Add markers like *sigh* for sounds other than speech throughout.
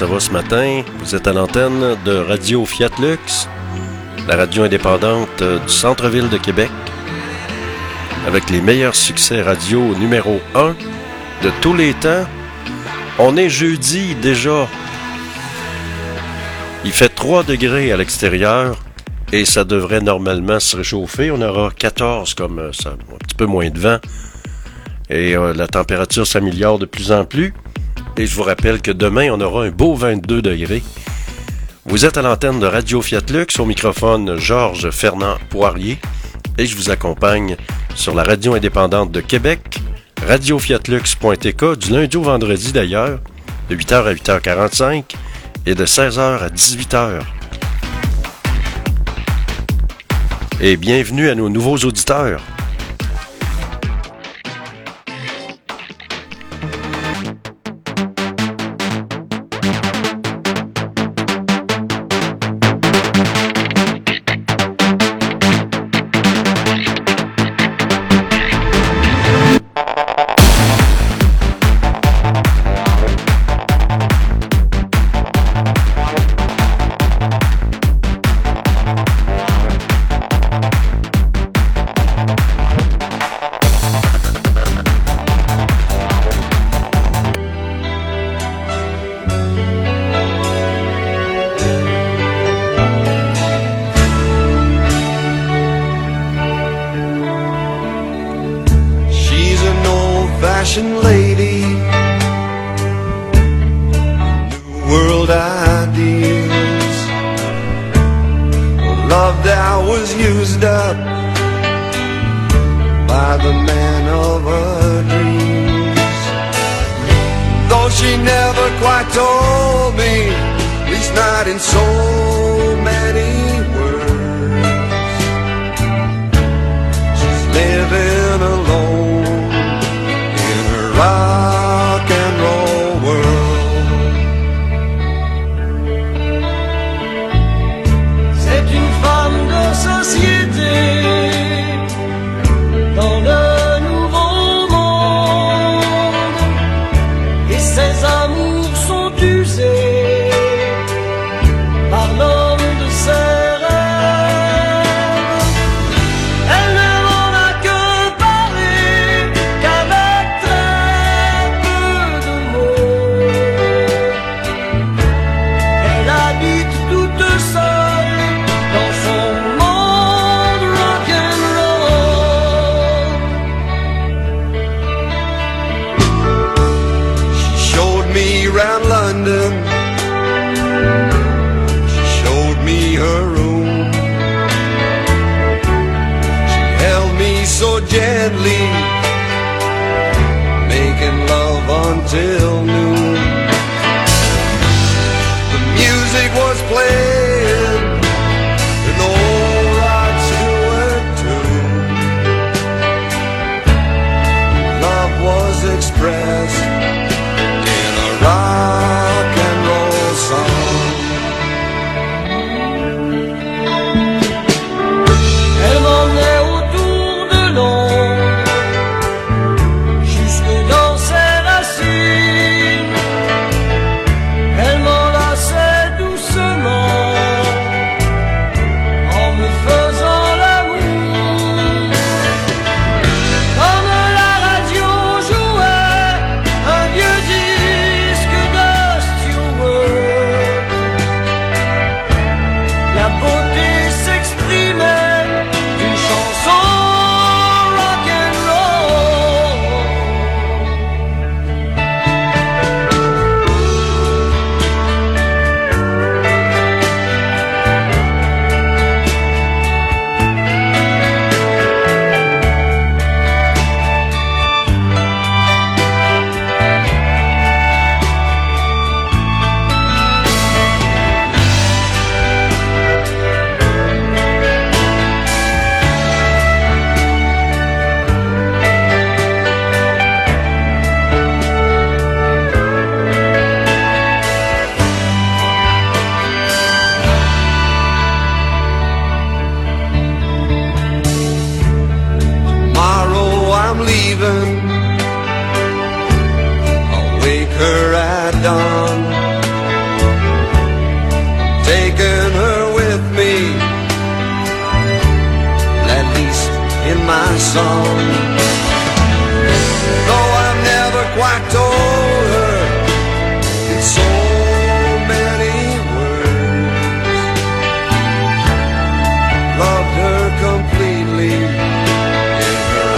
ça va ce matin? Vous êtes à l'antenne de Radio Fiat Lux, la radio indépendante du centre-ville de Québec, avec les meilleurs succès radio numéro 1 de tous les temps. On est jeudi déjà. Il fait 3 degrés à l'extérieur et ça devrait normalement se réchauffer. On aura 14 comme euh, ça, un petit peu moins de vent. Et euh, la température s'améliore de plus en plus. Et je vous rappelle que demain, on aura un beau 22 degrés. Vous êtes à l'antenne de Radio Fiat Lux, au microphone Georges Fernand Poirier, et je vous accompagne sur la radio indépendante de Québec, radiofiatlux.tk, du lundi au vendredi d'ailleurs, de 8h à 8h45 et de 16h à 18h. Et bienvenue à nos nouveaux auditeurs.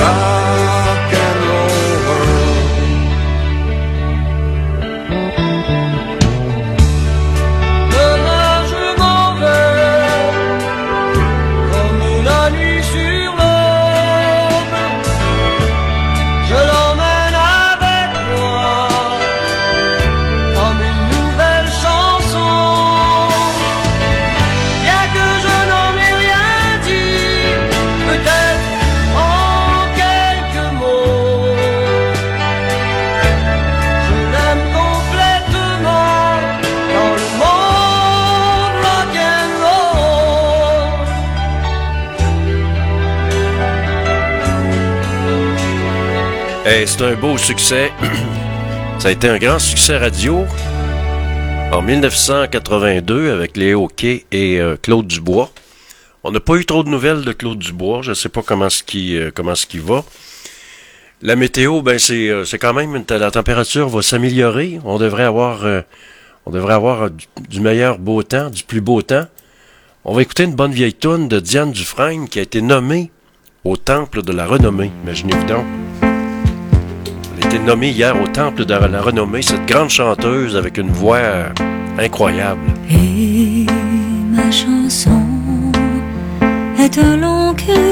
Ah. Eh, c'est un beau succès. *clears throat* Ça a été un grand succès radio en 1982 avec Léo Kay et euh, Claude Dubois. On n'a pas eu trop de nouvelles de Claude Dubois. Je ne sais pas comment ce qui euh, comment ce qui va. La météo, ben c'est euh, quand même la température va s'améliorer. On devrait avoir du meilleur beau temps, du plus beau temps. On va écouter une bonne vieille toune de Diane Dufresne qui a été nommée au temple de la renommée. Imaginez-vous donc. Été nommée hier au Temple de la Renommée, cette grande chanteuse avec une voix incroyable. Et ma chanson est un long cri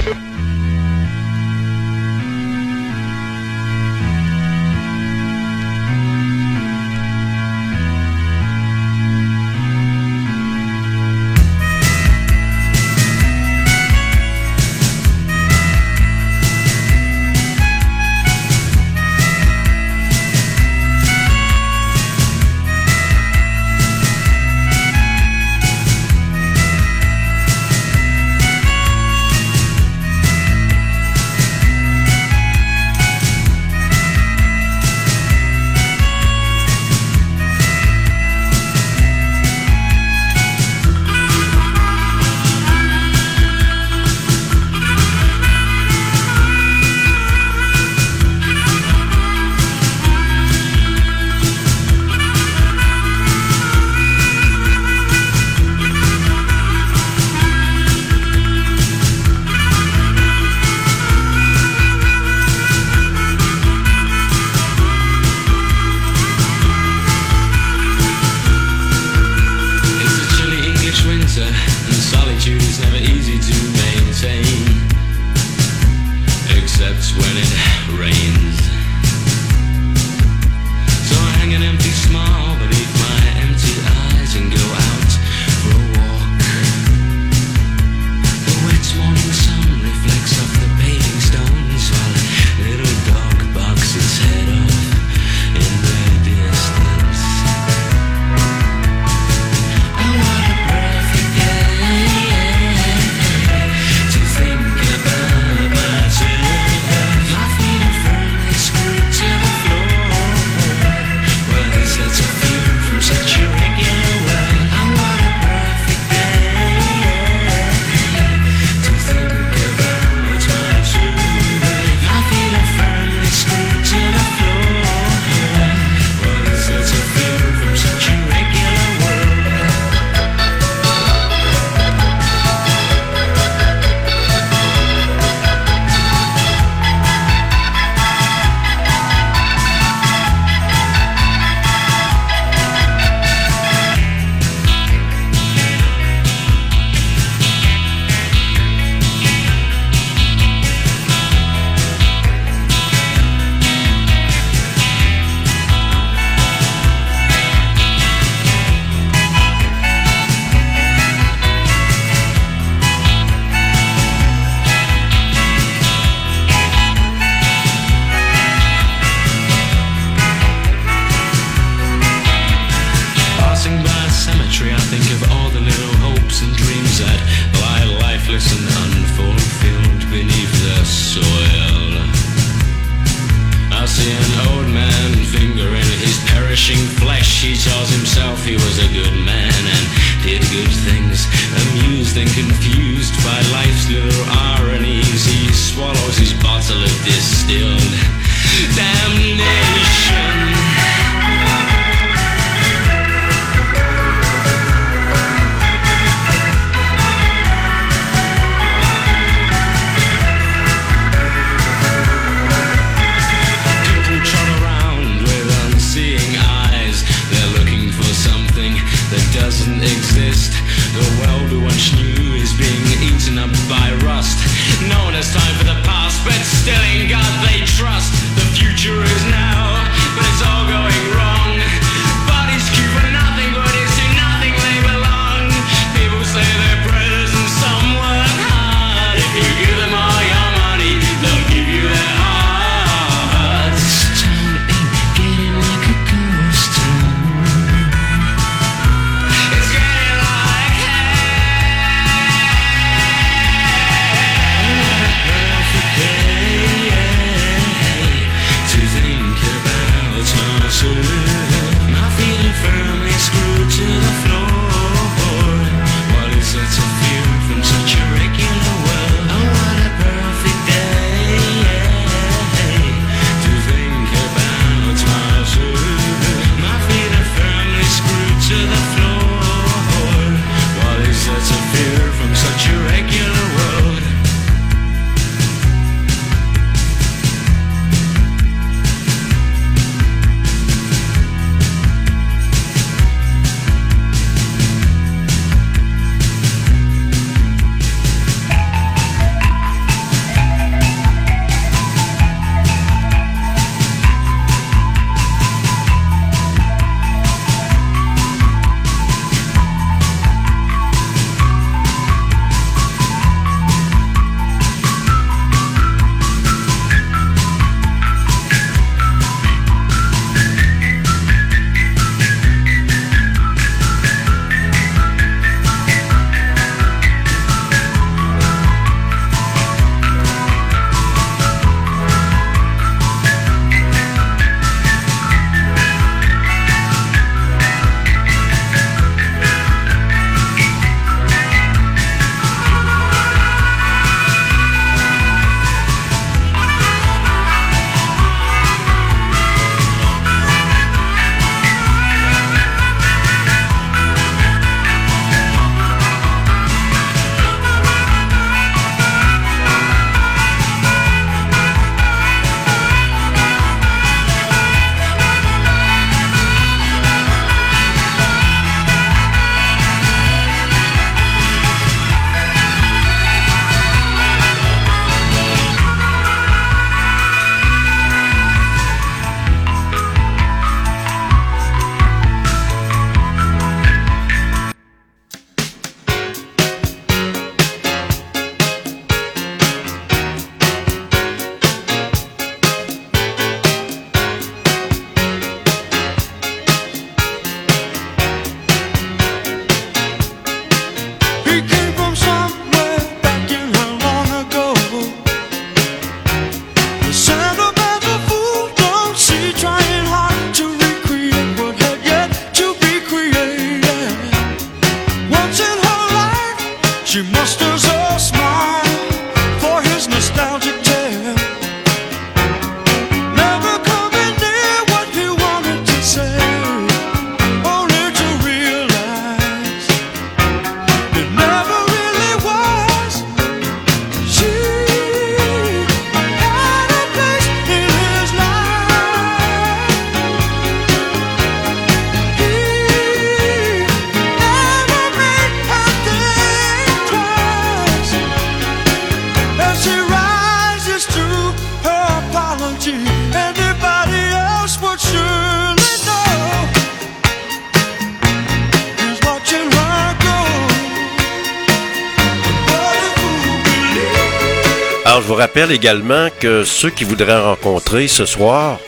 Également que ceux qui voudraient rencontrer ce soir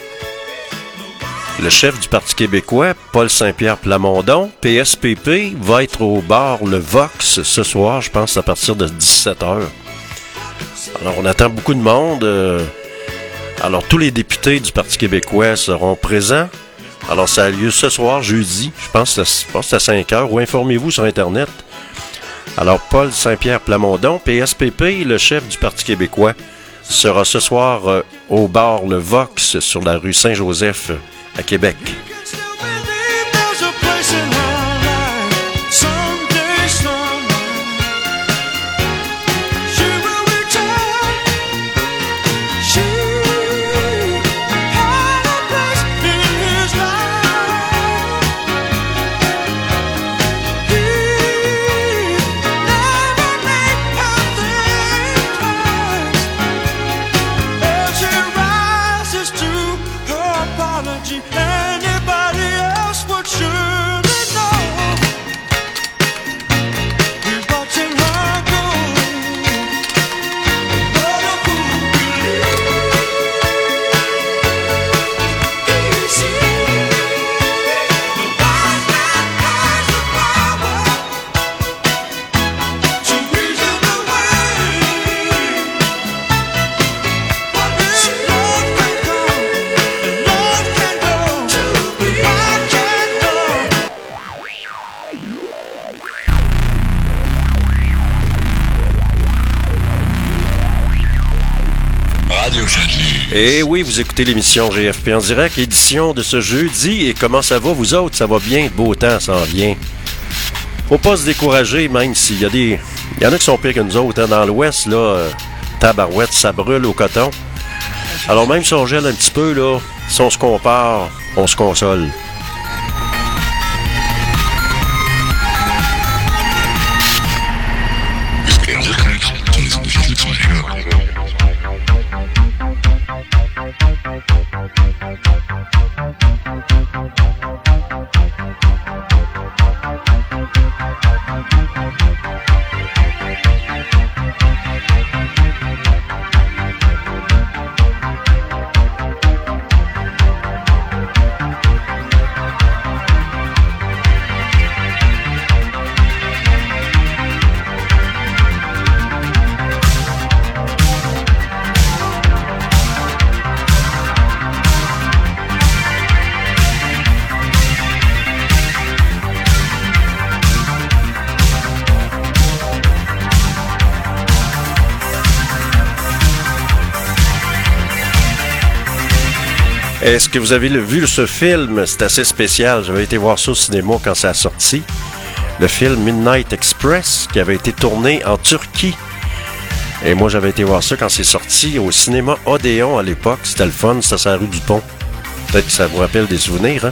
Le chef du Parti québécois, Paul Saint-Pierre Plamondon, PSPP, va être au bar Le Vox ce soir, je pense, à partir de 17h. Alors, on attend beaucoup de monde. euh, alors, tous les députés du Parti québécois seront présents. Alors, ça a lieu ce soir, jeudi. Je pense je pense à 5 heures. Ou informez-vous sur Internet. Alors, Paul Saint-Pierre Plamondon, PSPP, le chef du Parti québécois, sera ce soir euh, au bar Le Vox sur la rue Saint-Joseph à Québec. Et oui, vous écoutez l'émission GFP en direct, édition de ce jeudi. Et comment ça va, vous autres? Ça va bien, beau temps s'en vient. Faut pas se décourager, même s'il y a des. Il y en a qui sont pires que nous autres. hein. Dans l'Ouest, là, euh, tabarouette, ça brûle au coton. Alors même si on gèle un petit peu, là, si on se compare, on se console. Est-ce que vous avez vu ce film? C'est assez spécial. J'avais été voir ça au cinéma quand ça a sorti. Le film Midnight Express qui avait été tourné en Turquie. Et moi, j'avais été voir ça quand c'est sorti au cinéma Odéon à l'époque. C'était le fun, c'était la rue du Pont. Peut-être que ça vous rappelle des souvenirs, hein?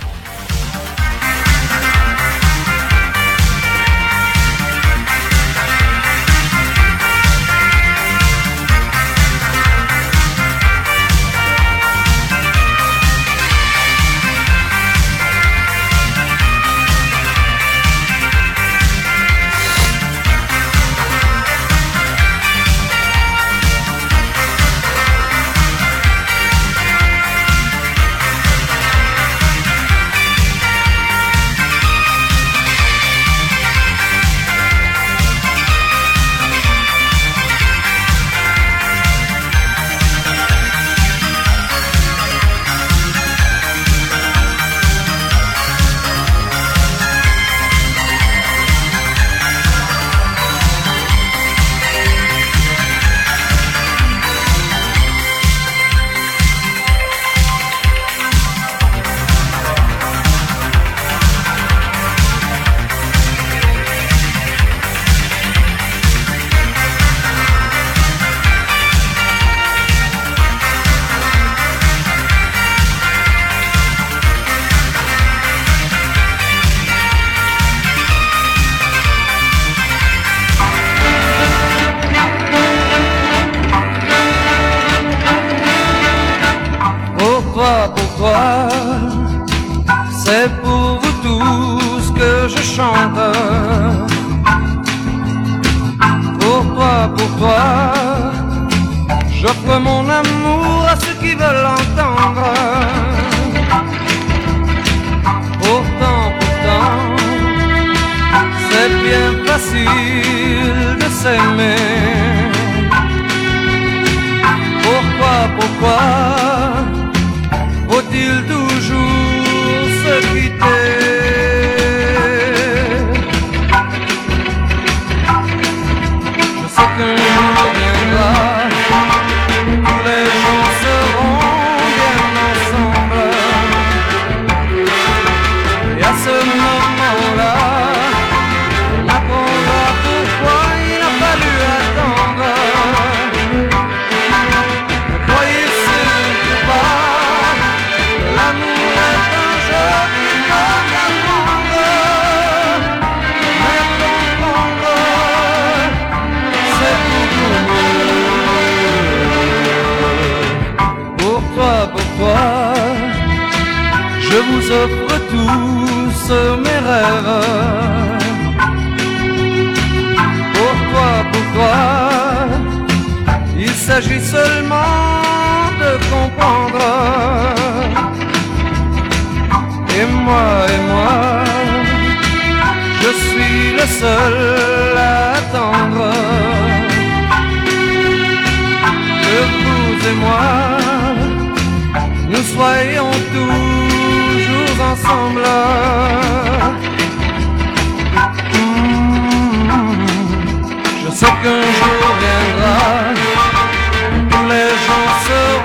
C'est pour vous tous que je chante. Pour toi, pour toi, j'offre mon amour à ceux qui veulent l'entendre. Pourtant, pourtant, c'est bien facile de s'aimer. Pourquoi, pourquoi? rêve. Pourquoi, pourquoi Il s'agit seulement de comprendre? Et moi, et moi, je suis le seul à attendre. Que vous et moi, nous soyons tous ensemble. sauf qu'un jour viendra, tous les gens seront.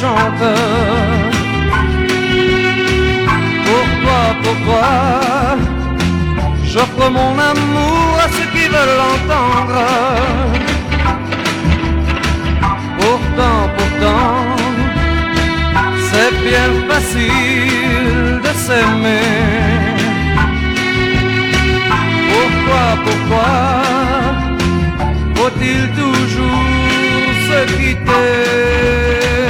chanteur. Pourquoi, pourquoi j'offre mon amour à ceux qui veulent l'entendre? Pourtant, pourtant, c'est bien facile de s'aimer. Pourquoi, pourquoi faut-il toujours se quitter?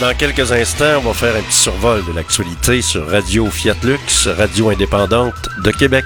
Dans quelques instants, on va faire un petit survol de l'actualité sur Radio Fiat Lux, radio indépendante de Québec.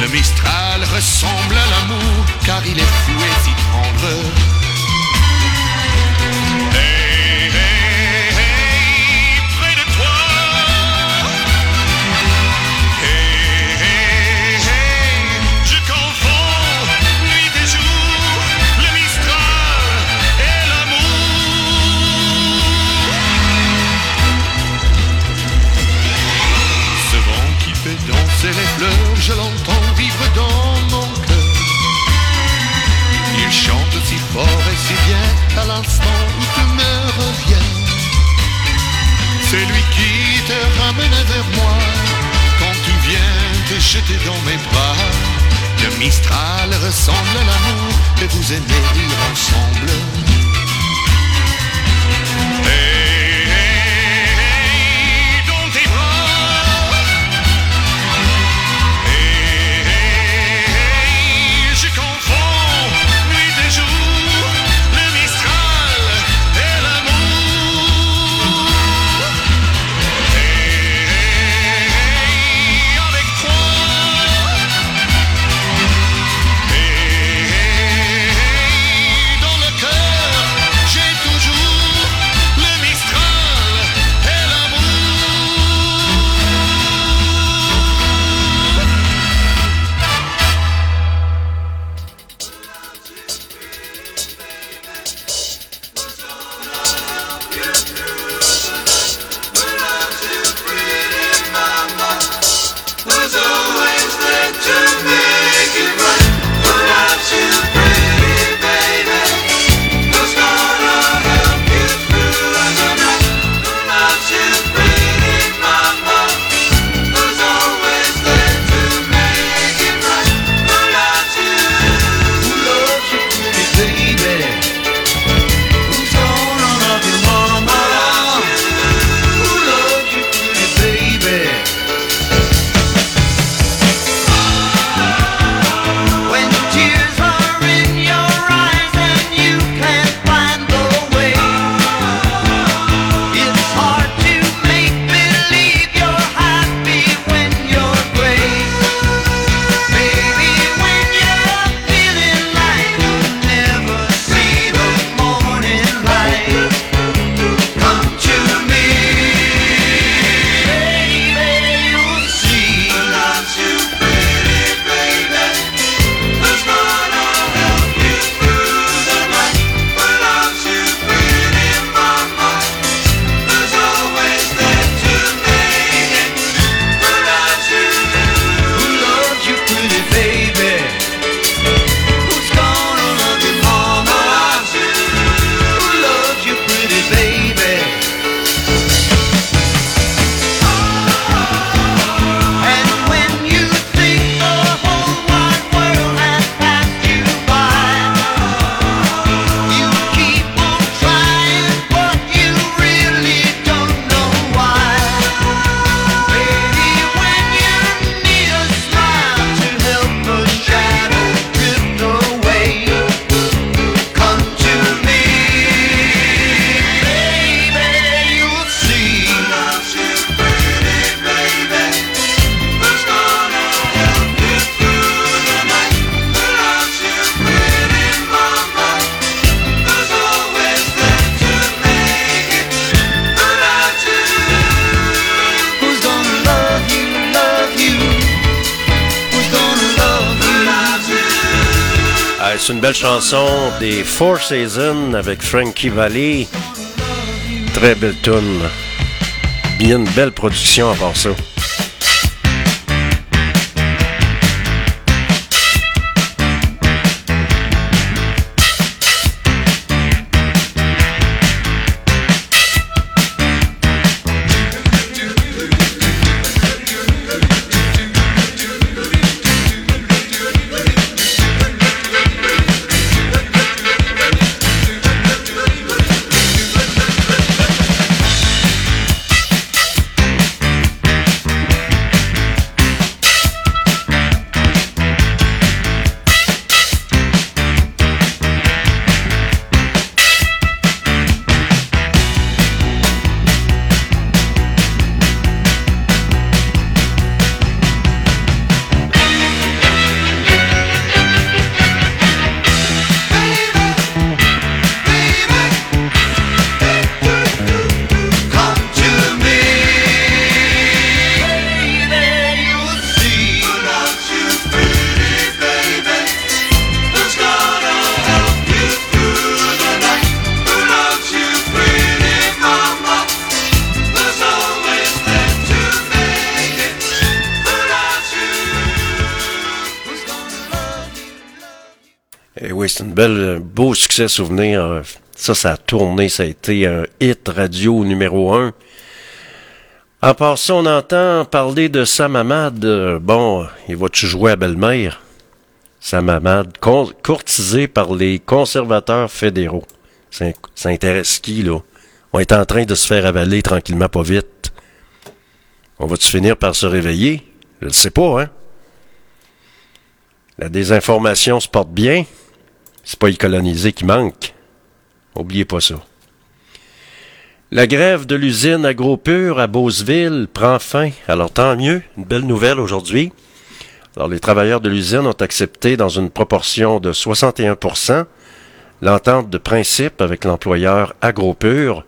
Le Mistral ressemble à l'amour, car il est fou et si tendre. Eh, losing me. Chanson des Four Seasons avec Frankie Valli. Très belle tune. Bien une belle production à part ça. Succès souvenir. Euh, Ça, ça a tourné, ça a été un hit radio numéro un. En passant, on entend parler de Sam Hamad. Euh, Bon, il va-tu jouer à belle-mère? Sam Hamad, con- courtisé par les conservateurs fédéraux. Ça, ça intéresse qui, là? On est en train de se faire avaler tranquillement, pas vite. On va-tu finir par se réveiller? Je ne sais pas, hein? La désinformation se porte bien. C'est pas les colonisés qui manquent. Oubliez pas ça. La grève de l'usine AgroPure à Beauceville prend fin. Alors tant mieux, une belle nouvelle aujourd'hui. Alors les travailleurs de l'usine ont accepté dans une proportion de 61% l'entente de principe avec l'employeur AgroPure.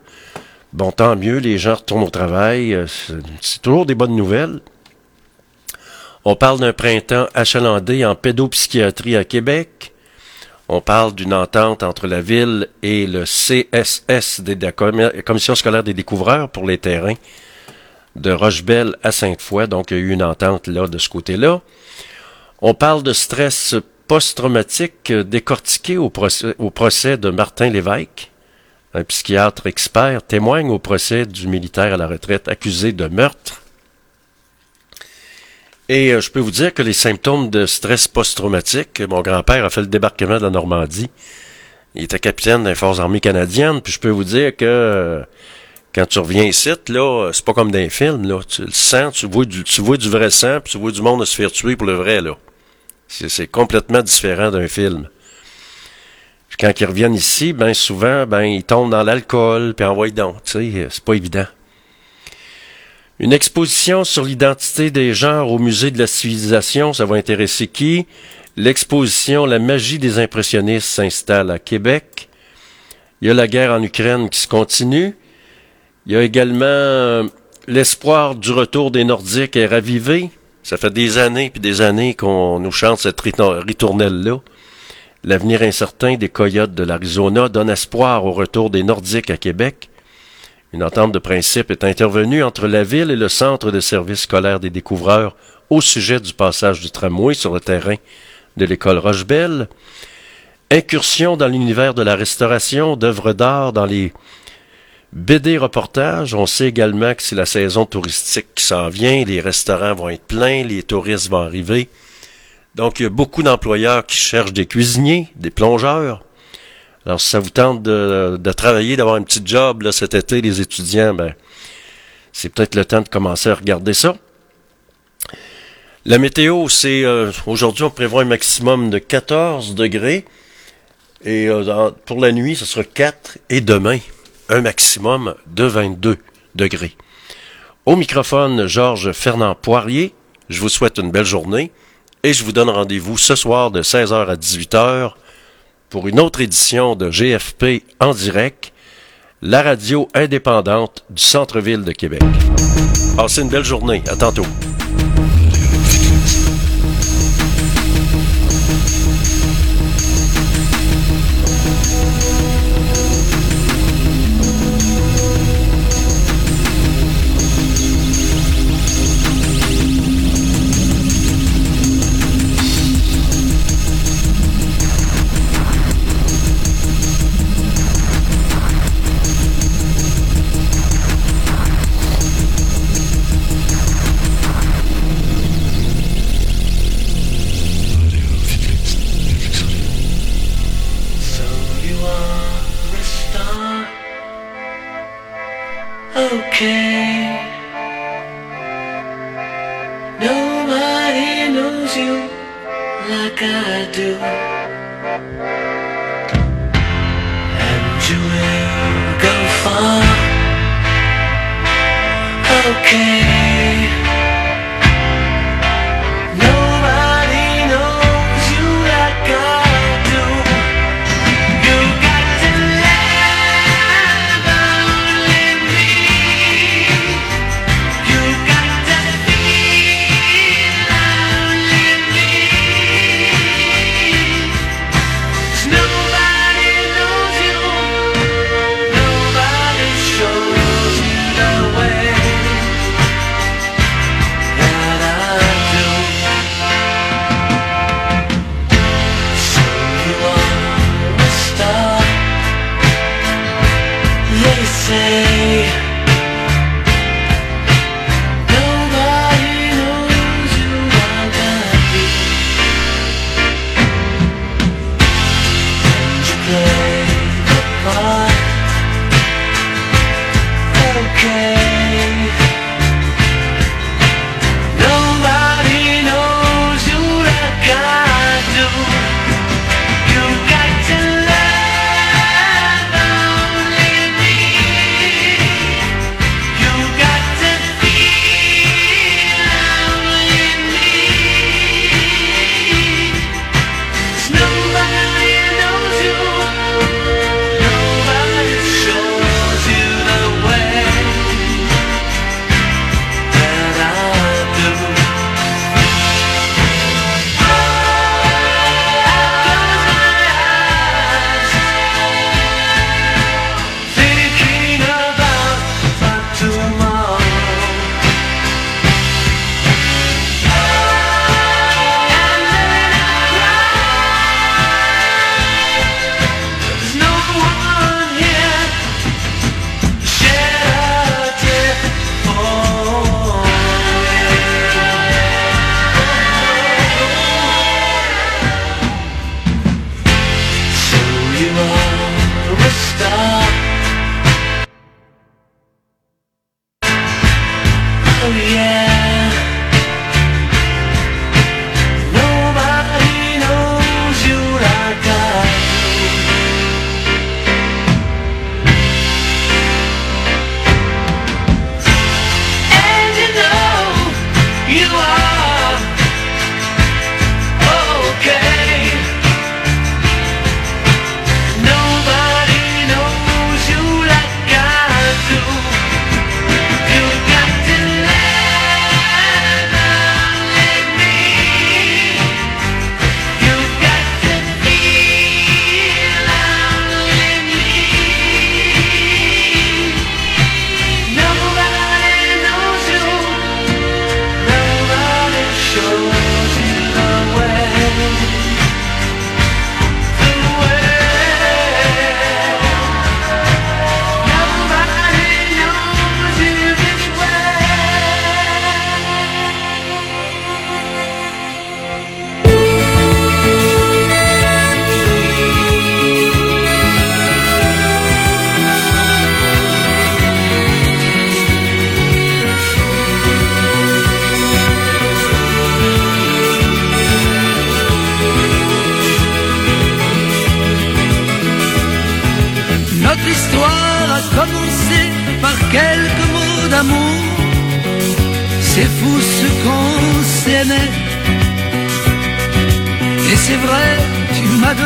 Bon, tant mieux, les gens retournent au travail. euh, c'est toujours des bonnes nouvelles. On parle d'un printemps achalandé en pédopsychiatrie à Québec. On parle d'une entente entre la ville et le CSS, la Com- Commission scolaire des découvreurs pour les terrains de Rochebelle à Sainte-Foy. Donc, il y a eu une entente là de ce côté-là. On parle de stress post-traumatique décortiqué au procès, au procès de Martin Lévesque. Un psychiatre expert témoigne au procès du militaire à la retraite accusé de meurtre. Et euh, je peux vous dire que les symptômes de stress post-traumatique, mon grand-père a fait le débarquement de la Normandie. Il était capitaine des forces armées canadiennes, puis je peux vous dire que euh, quand tu reviens ici, là, c'est pas comme dans les films, là. Tu le sens, tu vois du, tu vois du vrai sang, puis tu vois du monde se faire tuer pour le vrai, là. C'est, complètement différent d'un film. Quand ils reviennent ici, ben souvent, ben ils tombent dans l'alcool, puis envoient donc, tu sais, c'est pas évident. Une exposition sur l'identité des genres au musée de la civilisation, ça va intéresser qui? L'exposition La magie des impressionnistes s'installe à Québec. Il y a la guerre en Ukraine qui se continue. Il y a également euh, l'espoir du retour des Nordiques est ravivé. Ça fait des années puis des années qu'on nous chante cette rito- ritournelle-là. L'avenir incertain des Coyotes de l'Arizona donne espoir au retour des Nordiques à Québec. Une entente de principe est intervenue entre la ville et le centre de services scolaires des découvreurs au sujet du passage du tramway sur le terrain de l'école Rochebelle. Incursion dans l'univers de la restauration d'œuvres d'art dans les BD reportages. On sait également que c'est la saison touristique qui s'en vient. Les restaurants vont être pleins, les touristes vont arriver. Donc, il y a beaucoup d'employeurs qui cherchent des cuisiniers, des plongeurs. Alors, si ça vous tente de, travailler, d'avoir un petit job cet été, les étudiants, ben, c'est peut-être le temps de commencer à regarder ça. La météo, c'est euh, aujourd'hui, on prévoit un maximum de 14 degrés. Et euh, pour la nuit, ce sera 4. Et demain, un maximum de 22 degrés. Au microphone, Georges Fernand Poirier. Je vous souhaite une belle journée. Et je vous donne rendez-vous ce soir de 16h à 18h pour une autre édition de GFP en direct, la radio indépendante du centre-ville de Québec. Passez une belle journée. À tantôt.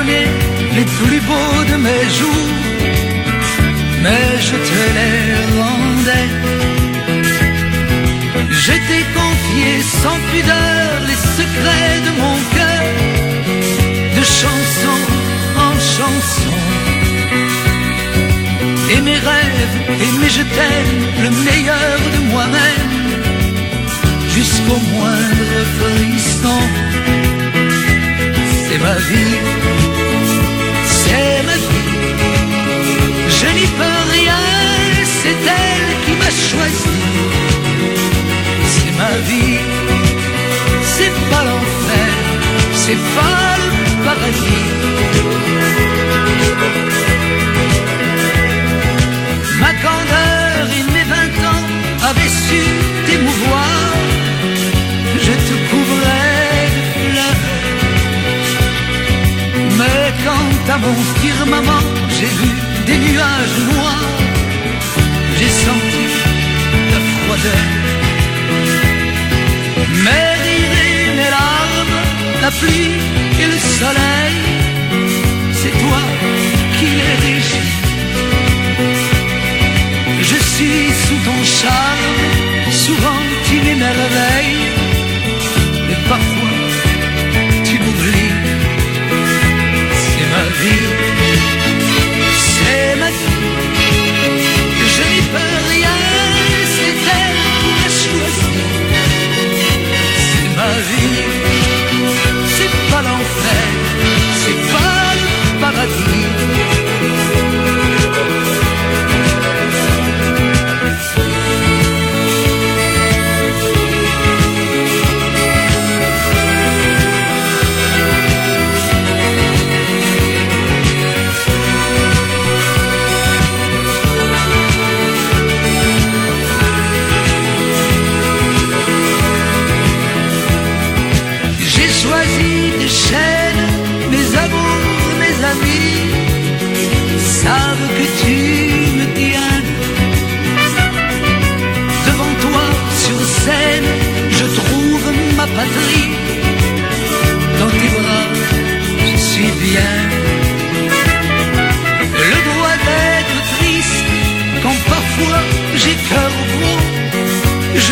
les plus beaux de mes jours, mais je te les rendais. Je t'ai confié sans pudeur les secrets de mon cœur, de chanson en chanson. Et mes rêves, et mes je t'aime, le meilleur de moi-même, jusqu'au moindre frisson. C'est ma vie choisi. C'est ma vie, c'est pas l'enfer, c'est pas le paradis. Ma candeur et mes vingt ans avaient su t'émouvoir. Je te couvrais de fleurs. Mais quand à mon firmament, j'ai vu des nuages noirs.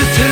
Je te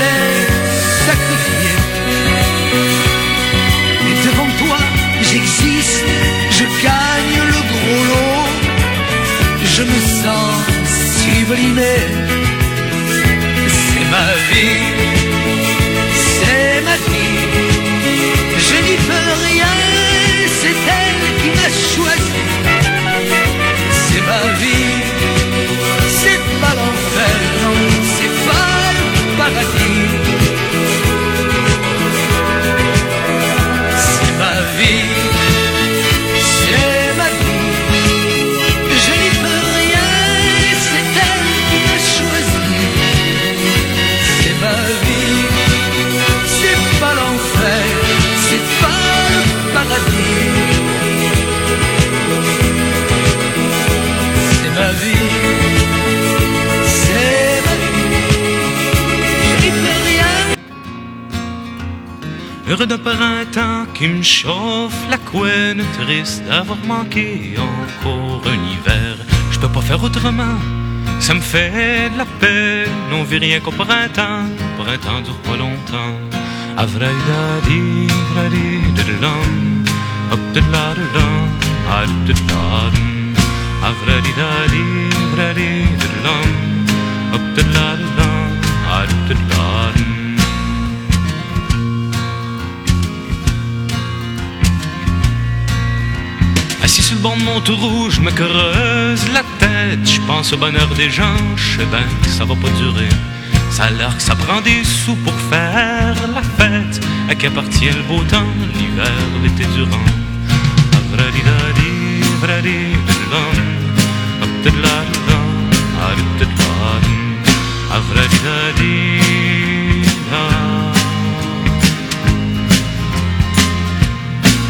D'un printemps qui me chauffe la couenne, triste d'avoir manqué encore un hiver. Je peux pas faire autrement, ça me fait de la peine. On vit rien qu'au printemps, printemps dure pas longtemps. Avraïdadi, tour je me creuse la tête. Je pense au bonheur des gens, je sais bien que ça va pas durer. Ça a l'air que ça prend des sous pour faire la fête. À qui appartient le beau temps, l'hiver, l'été durant?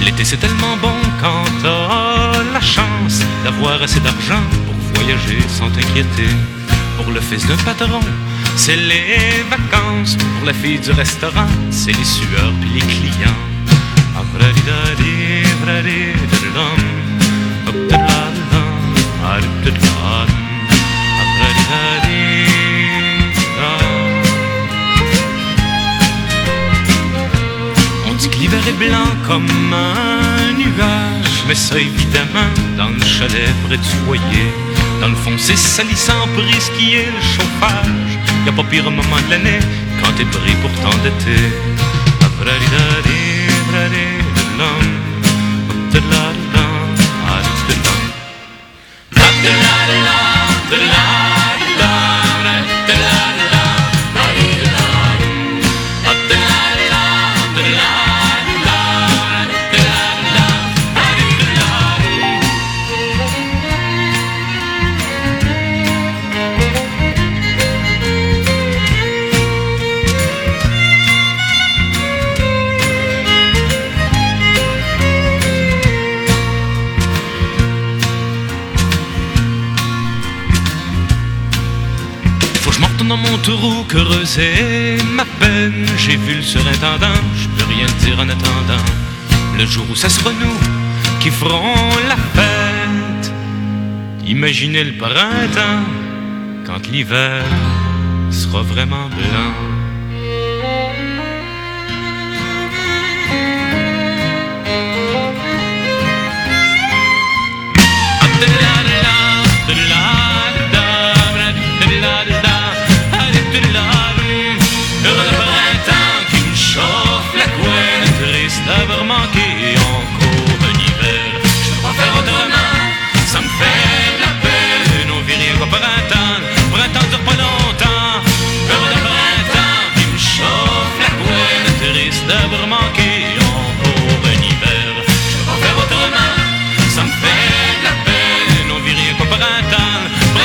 L'été c'est tellement bon quand t'as la chance d'avoir assez d'argent pour voyager sans t'inquiéter. Pour le fils d'un patron, c'est les vacances. Pour la fille du restaurant, c'est les sueurs puis les clients. Avradidadi, Est blanc comme un nuage, mais ça évidemment dans le chalet près du foyer. Dans le fond, c'est salissant pour risquer le chauffage. Y a pas pire moment de l'année quand t'es pris pour t'endetter. Creuser ma peine. J'ai vu le surintendant, je peux rien dire en attendant. le jour où ça sera nous qui ferons la fête. Imaginez le printemps quand l'hiver sera vraiment blanc.